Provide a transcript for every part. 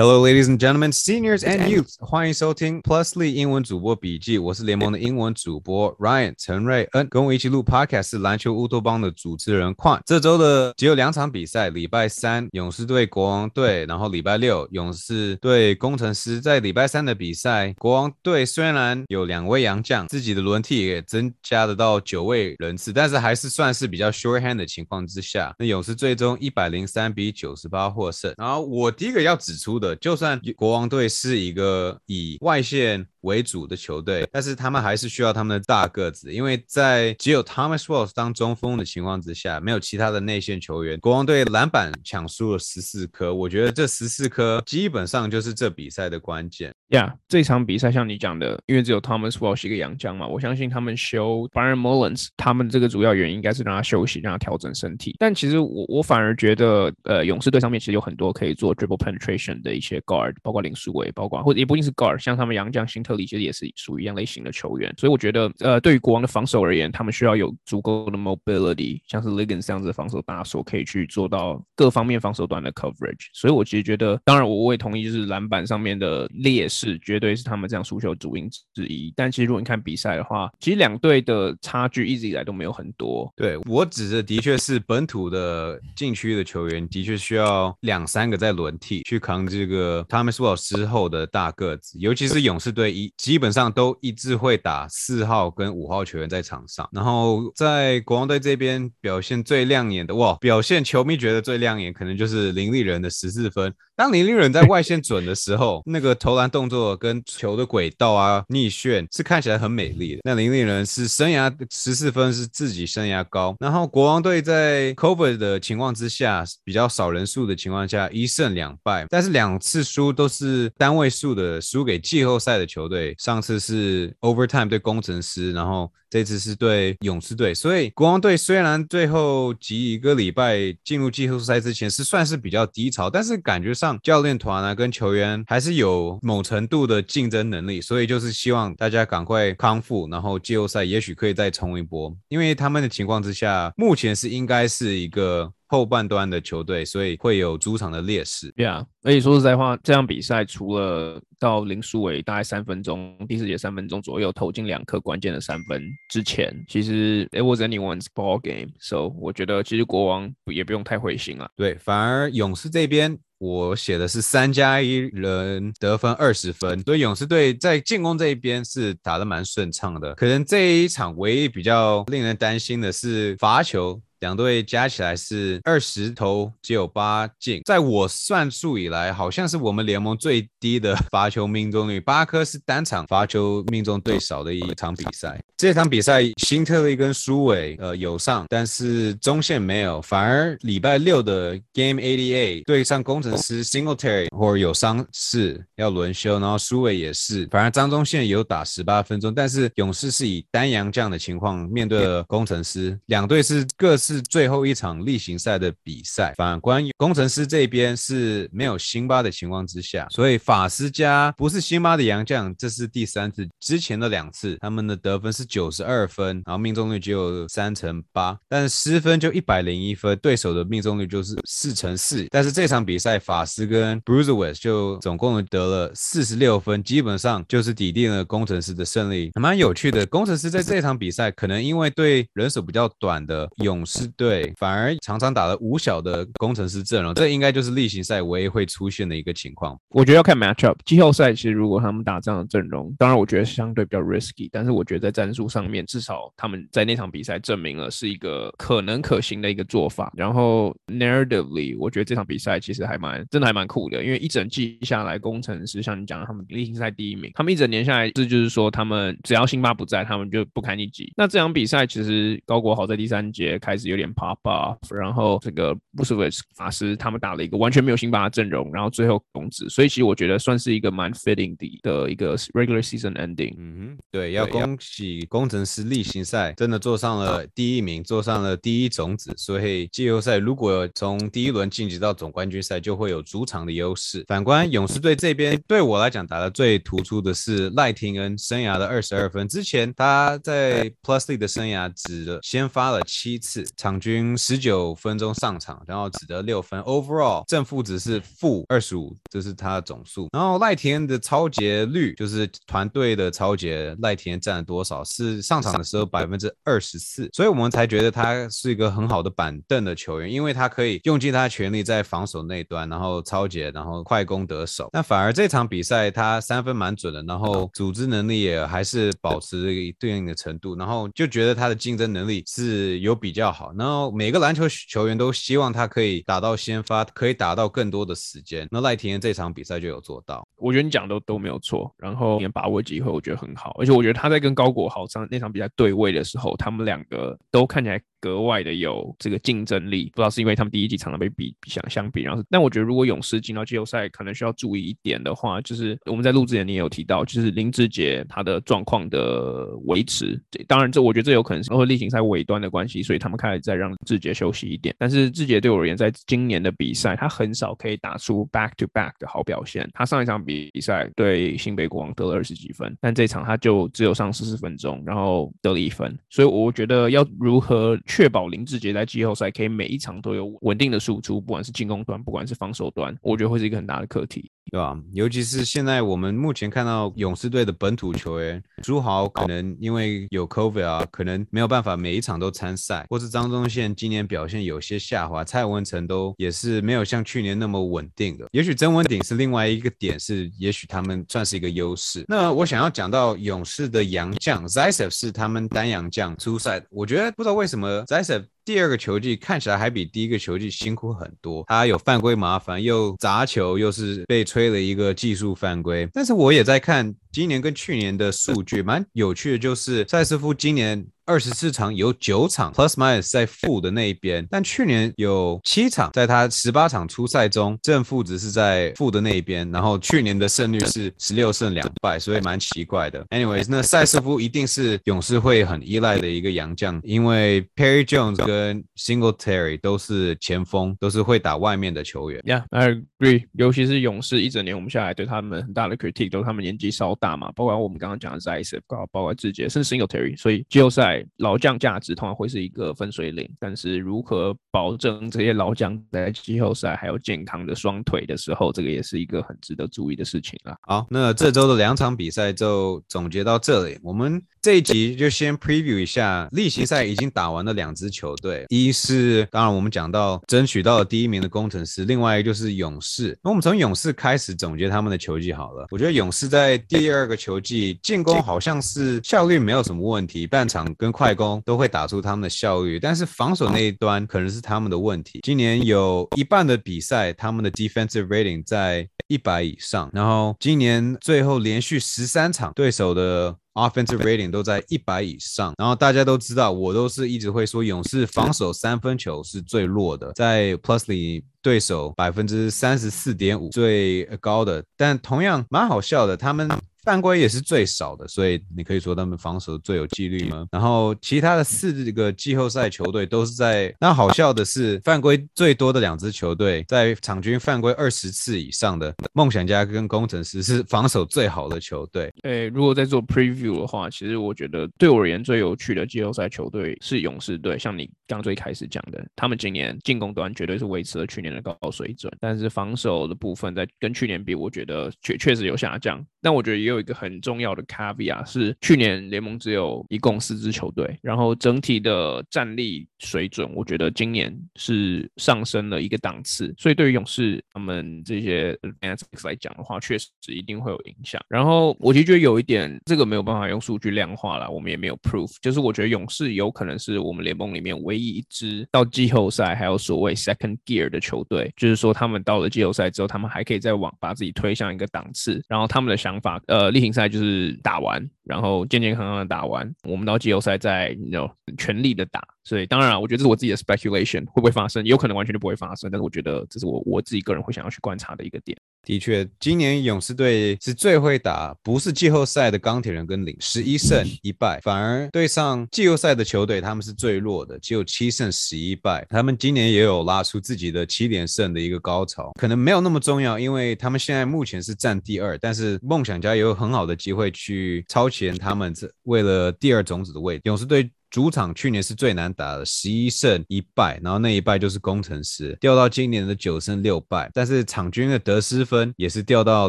Hello, ladies and gentlemen, seniors and youths，欢迎收听 Plusly 英文主播笔记。我是联盟的英文主播 Ryan 陈瑞恩，跟我一起录 Podcast 是篮球乌托邦的主持人 Quan。这周的只有两场比赛，礼拜三勇士队国王队，然后礼拜六勇士队工程师。在礼拜三的比赛，国王队虽然有两位洋将，自己的轮替也增加得到九位人次，但是还是算是比较 shorthand 的情况之下，那勇士最终一百零三比九十八获胜。然后我第一个要指出的。就算国王队是一个以外线。为主的球队，但是他们还是需要他们的大个子，因为在只有 Thomas Wells 当中锋的情况之下，没有其他的内线球员。国王队篮板抢输了十四颗，我觉得这十四颗基本上就是这比赛的关键。呀，这场比赛像你讲的，因为只有 Thomas Wells 一个洋将嘛，我相信他们休 Byron Mullins，他们这个主要原因应该是让他休息，让他调整身体。但其实我我反而觉得，呃，勇士队上面其实有很多可以做 dribble penetration 的一些 guard，包括林书伟，包括或者也不一定是 guard，像他们洋将新特。其实也是属于一样类型的球员，所以我觉得，呃，对于国王的防守而言，他们需要有足够的 mobility，像是 ligan 这样子的防守大手，可以去做到各方面防守端的 coverage。所以我其实觉得，当然我我也同意，就是篮板上面的劣势，绝对是他们这样输球主因之一。但其实如果你看比赛的话，其实两队的差距一直以来都没有很多。对我指的，的确是本土的禁区的球员，的确需要两三个在轮替去扛这个 Thomas 之后的大个子，尤其是勇士队一。基本上都一致会打四号跟五号球员在场上，然后在国王队这边表现最亮眼的哇，表现球迷觉得最亮眼，可能就是林立人的十四分。当林立人在外线准的时候，那个投篮动作跟球的轨道啊逆旋是看起来很美丽的。那林立人是生涯十四分是自己生涯高，然后国王队在 cover 的情况之下，比较少人数的情况下，一胜两败，但是两次输都是单位数的输给季后赛的球对，上次是 overtime 对工程师，然后这次是对勇士队，所以国王队虽然最后几一个礼拜进入季后赛之前是算是比较低潮，但是感觉上教练团啊跟球员还是有某程度的竞争能力，所以就是希望大家赶快康复，然后季后赛也许可以再冲一波，因为他们的情况之下，目前是应该是一个。后半段的球队，所以会有主场的劣势。对啊，而且说实在话，这场比赛除了到林书伟大概三分钟，第四节三分钟左右投进两颗关键的三分之前，其实 it was anyone's ball game。So 我觉得其实国王也不用太灰心了。对，反而勇士这边我写的是三加一人得分二十分，所以勇士队在进攻这一边是打得蛮顺畅的。可能这一场唯一比较令人担心的是罚球。两队加起来是二十投只有八进，在我算数以来，好像是我们联盟最低的 罚球命中率。八颗是单场罚球命中最少的一场比赛。这场比赛，辛特利跟苏伟呃有上，但是中线没有。反而礼拜六的 Game Eighty Eight 对上工程师 Singletary 或者有伤势要轮休，然后苏伟也是。反而张忠宪有打十八分钟，但是勇士是以单阳这样的情况面对了工程师，两队是各。是最后一场例行赛的比赛。反观工程师这边是没有辛巴的情况之下，所以法师加不是辛巴的洋将，这是第三次。之前的两次他们的得分是九十二分，然后命中率只有三成八，但失分就一百零一分，对手的命中率就是四成四。但是这场比赛法师跟 Bruce West 就总共得了四十六分，基本上就是抵定了工程师的胜利。蛮有趣的，工程师在这场比赛可能因为对人手比较短的勇士。是对，反而常常打了五小的工程师阵容，这应该就是例行赛唯一会出现的一个情况。我觉得要看 matchup，季后赛其实如果他们打这样的阵容，当然我觉得相对比较 risky，但是我觉得在战术上面，至少他们在那场比赛证明了是一个可能可行的一个做法。然后 narratively，我觉得这场比赛其实还蛮真的还蛮酷的，因为一整季下来，工程师像你讲的，他们例行赛第一名，他们一整年下来，这就是说他们只要辛巴不在，他们就不堪一击。那这场比赛其实高国豪在第三节开始。有点 pop off，然后这个布什维斯法师他们打了一个完全没有辛巴的阵容，然后最后攻子，所以其实我觉得算是一个蛮 fitting 的的一个 regular season ending。嗯哼，对，要恭喜工程师例行赛真的坐上了第一名，坐上了第一种子，所以季后赛如果从第一轮晋级到总冠军赛，就会有主场的优势。反观勇士队这边，对我来讲打的最突出的是赖廷恩生涯的二十二分，之前他在 Plus League 的生涯只先发了七次。场均十九分钟上场，然后只得六分，overall 正负值是负二十五，这是他的总数。然后赖田的超节率，就是团队的超节，赖田占了多少？是上场的时候百分之二十四，所以我们才觉得他是一个很好的板凳的球员，因为他可以用尽他的全力在防守那端，然后超节，然后快攻得手。但反而这场比赛他三分蛮准的，然后组织能力也还是保持对应的程度，然后就觉得他的竞争能力是有比较好。然后每个篮球球员都希望他可以打到先发，可以打到更多的时间。那赖廷这场比赛就有做到。我觉得你讲的都没有错，然后也把握机会，我觉得很好。而且我觉得他在跟高国豪上那场比赛对位的时候，他们两个都看起来。格外的有这个竞争力，不知道是因为他们第一季常常被比相相比，然后，但我觉得如果勇士进到季后赛，可能需要注意一点的话，就是我们在录之前你也有提到，就是林志杰他的状况的维持，当然这我觉得这有可能是因为例行赛尾端的关系，所以他们开始在让志杰休息一点。但是志杰对我而言，在今年的比赛，他很少可以打出 back to back 的好表现。他上一场比赛对新北国王得了二十几分，但这场他就只有上四十分钟，然后得了一分。所以我觉得要如何。确保林志杰在季后赛可以每一场都有稳定的输出，不管是进攻端，不管是防守端，我觉得会是一个很大的课题。对吧？尤其是现在我们目前看到勇士队的本土球员朱豪，可能因为有 COVID 啊，可能没有办法每一场都参赛，或是张宗宪今年表现有些下滑，蔡文成都也是没有像去年那么稳定的。也许曾文鼎是另外一个点，是也许他们算是一个优势。那我想要讲到勇士的洋将 Zisev 是他们单洋将出赛，我觉得不知道为什么 Zisev。第二个球季看起来还比第一个球季辛苦很多，他有犯规麻烦，又砸球，又是被吹了一个技术犯规。但是我也在看今年跟去年的数据，蛮有趣的，就是塞斯夫今年。二十四场有九场 plus minus 在负的那一边，但去年有七场在他十八场初赛中正负值是在负的那一边，然后去年的胜率是十六胜两败，所以蛮奇怪的。Anyways，那塞斯夫一定是勇士会很依赖的一个洋将，因为 Perry Jones 跟 Singletary 都是前锋，都是会打外面的球员。Yeah，I agree。尤其是勇士一整年我们下来对他们很大的 critique，都是他们年纪稍大嘛，包括我们刚刚讲的 Zisev，包括志杰，甚至 Singletary，所以季后赛。老将价值通常会是一个分水岭，但是如何保证这些老将在季后赛还有健康的双腿的时候，这个也是一个很值得注意的事情了。好，那这周的两场比赛就总结到这里。我们这一集就先 preview 一下例行赛已经打完的两支球队，一是当然我们讲到争取到了第一名的工程师，另外一个就是勇士。那我们从勇士开始总结他们的球技好了。我觉得勇士在第二个球季进攻好像是效率没有什么问题，半场跟快攻。都会打出他们的效率，但是防守那一端可能是他们的问题。今年有一半的比赛，他们的 defensive rating 在一百以上，然后今年最后连续十三场对手的 offensive rating 都在一百以上。然后大家都知道，我都是一直会说，勇士防守三分球是最弱的，在 plus 里对手百分之三十四点五最高的，但同样蛮好笑的，他们。犯规也是最少的，所以你可以说他们防守最有纪律吗？然后其他的四个季后赛球队都是在那好笑的是，犯规最多的两支球队在场均犯规二十次以上的梦想家跟工程师是防守最好的球队。诶，如果在做 preview 的话，其实我觉得对我而言最有趣的季后赛球队是勇士队。像你刚最开始讲的，他们今年进攻端绝对是维持了去年的高水准，但是防守的部分在跟去年比，我觉得确确实有下降。但我觉得也有。有一个很重要的 caveat 是，去年联盟只有一共四支球队，然后整体的战力水准，我觉得今年是上升了一个档次，所以对于勇士他们这些 a n a l y s 来讲的话，确实一定会有影响。然后我其实觉得有一点，这个没有办法用数据量化了，我们也没有 proof，就是我觉得勇士有可能是我们联盟里面唯一一支到季后赛还有所谓 second gear 的球队，就是说他们到了季后赛之后，他们还可以再往把自己推向一个档次，然后他们的想法，呃。例行赛就是打完，然后健健康康的打完，我们到季后赛再有全力的打。所以当然，我觉得这是我自己的 speculation，会不会发生？有可能完全就不会发生，但是我觉得这是我我自己个人会想要去观察的一个点。的确，今年勇士队是最会打，不是季后赛的钢铁人跟领十一胜一败，反而对上季后赛的球队，他们是最弱的，只有七胜十一败。他们今年也有拉出自己的七连胜的一个高潮，可能没有那么重要，因为他们现在目前是占第二，但是梦想家也有很好的机会去超前他们，这为了第二种子的位置。勇士队主场去年是最难打的，十一胜一败，然后那一败就是工程师，掉到今年的九胜六败。但是场均的得失分也是掉到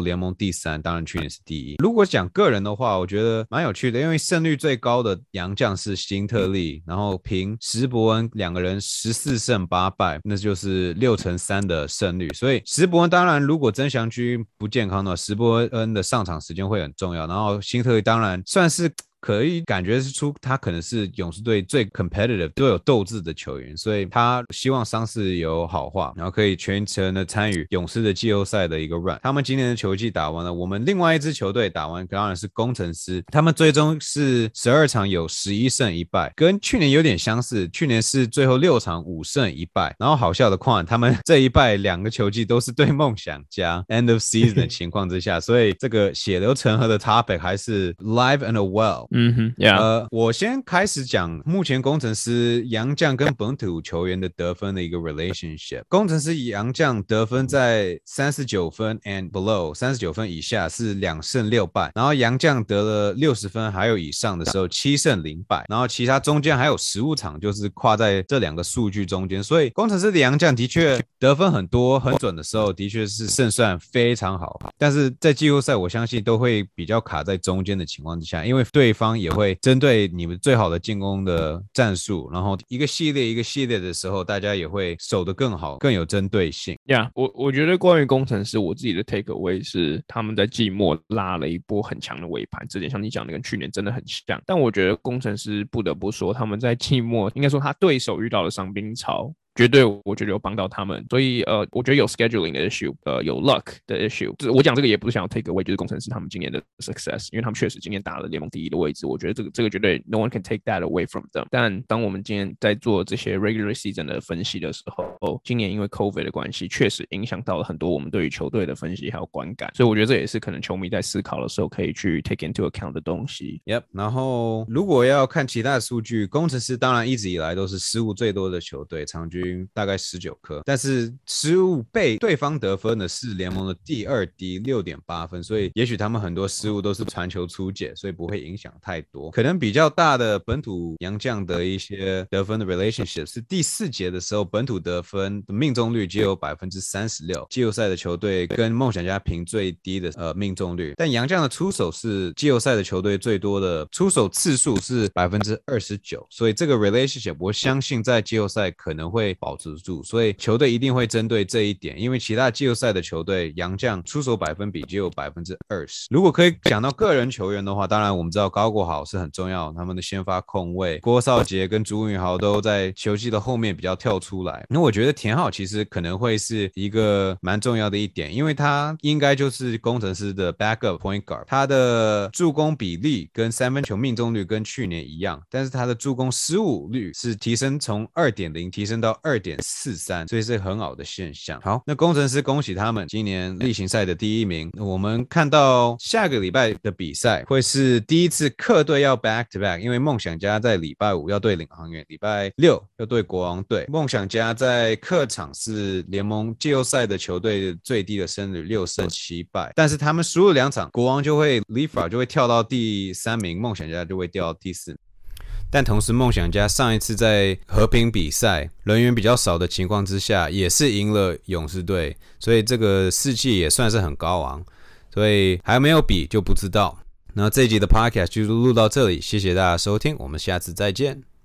联盟第三，当然去年是第一。如果讲个人的话，我觉得蛮有趣的，因为胜率最高的洋将是辛特利，然后平石伯恩两个人十四胜八败，那就是六成三的胜率。所以石伯恩当然如果曾祥居不健康的话，石伯恩的上场时间会很重要。然后辛特利当然算是。可以感觉是出他可能是勇士队最 competitive 最有斗志的球员，所以他希望伤势有好化，然后可以全程的参与勇士的季后赛的一个 run。他们今年的球季打完了，我们另外一支球队打完当然是工程师，他们最终是十二场有十一胜一败，跟去年有点相似。去年是最后六场五胜一败，然后好笑的况，他们这一败两个球季都是对梦想家 end of season 的情况之下，所以这个血流成河的 topic 还是 live and well。嗯哼，呃，我先开始讲目前工程师杨绛跟本土球员的得分的一个 relationship。工程师杨绛得分在三十九分 and below，三十九分以下是两胜六败，然后杨绛得了六十分还有以上的时候七胜零败，然后其他中间还有十五场就是跨在这两个数据中间，所以工程师的杨绛的确得分很多很准的时候，的确是胜算非常好，但是在季后赛我相信都会比较卡在中间的情况之下，因为对方也会。针对你们最好的进攻的战术，然后一个系列一个系列的时候，大家也会守得更好，更有针对性。呀，我我觉得关于工程师，我自己的 take away 是他们在季末拉了一波很强的尾盘，这点像你讲的跟去年真的很像。但我觉得工程师不得不说，他们在季末应该说他对手遇到了伤兵潮。绝对，我觉得有帮到他们，所以呃，我觉得有 scheduling 的 issue，呃，有 luck 的 issue。就是我讲这个也不是想要 take away，就是工程师他们今年的 success，因为他们确实今年打了联盟第一的位置。我觉得这个这个绝对 no one can take that away from them。但当我们今天在做这些 regular season 的分析的时候，今年因为 COVID 的关系，确实影响到了很多我们对于球队的分析还有观感。所以我觉得这也是可能球迷在思考的时候可以去 take into account 的东西。Yep。然后如果要看其他的数据，工程师当然一直以来都是失误最多的球队，场均大概十九。颗，但是失误被对方得分的是联盟的第二低，六点八分，所以也许他们很多失误都是传球出界，所以不会影响太多。可能比较大的本土洋将的一些得分的 relationship 是第四节的时候，本土得分的命中率只有百分之三十六，季后赛的球队跟梦想家平最低的呃命中率，但洋将的出手是季后赛的球队最多的出手次数是百分之二十九，所以这个 relationship 我相信在季后赛可能会保持住，所以。球队一定会针对这一点，因为其他季后赛的球队杨将出手百分比只有百分之二十。如果可以讲到个人球员的话，当然我们知道高国豪是很重要，他们的先发控卫郭少杰跟朱云豪都在球季的后面比较跳出来。那我觉得田浩其实可能会是一个蛮重要的一点，因为他应该就是工程师的 backup point guard，他的助攻比例跟三分球命中率跟去年一样，但是他的助攻失误率是提升从二点零提升到二点四三。所以是很好的现象。好，那工程师恭喜他们今年例行赛的第一名。我们看到下个礼拜的比赛会是第一次客队要 back to back，因为梦想家在礼拜五要对领航员，礼拜六要对国王队。梦想家在客场是联盟季后赛的球队最低的胜率六胜七败，但是他们输了两场，国王就会 l e f a 就会跳到第三名，梦想家就会掉到第四。但同时，梦想家上一次在和平比赛人员比较少的情况之下，也是赢了勇士队，所以这个士气也算是很高昂。所以还没有比就不知道。那这一集的 podcast 就录到这里，谢谢大家收听，我们下次再见。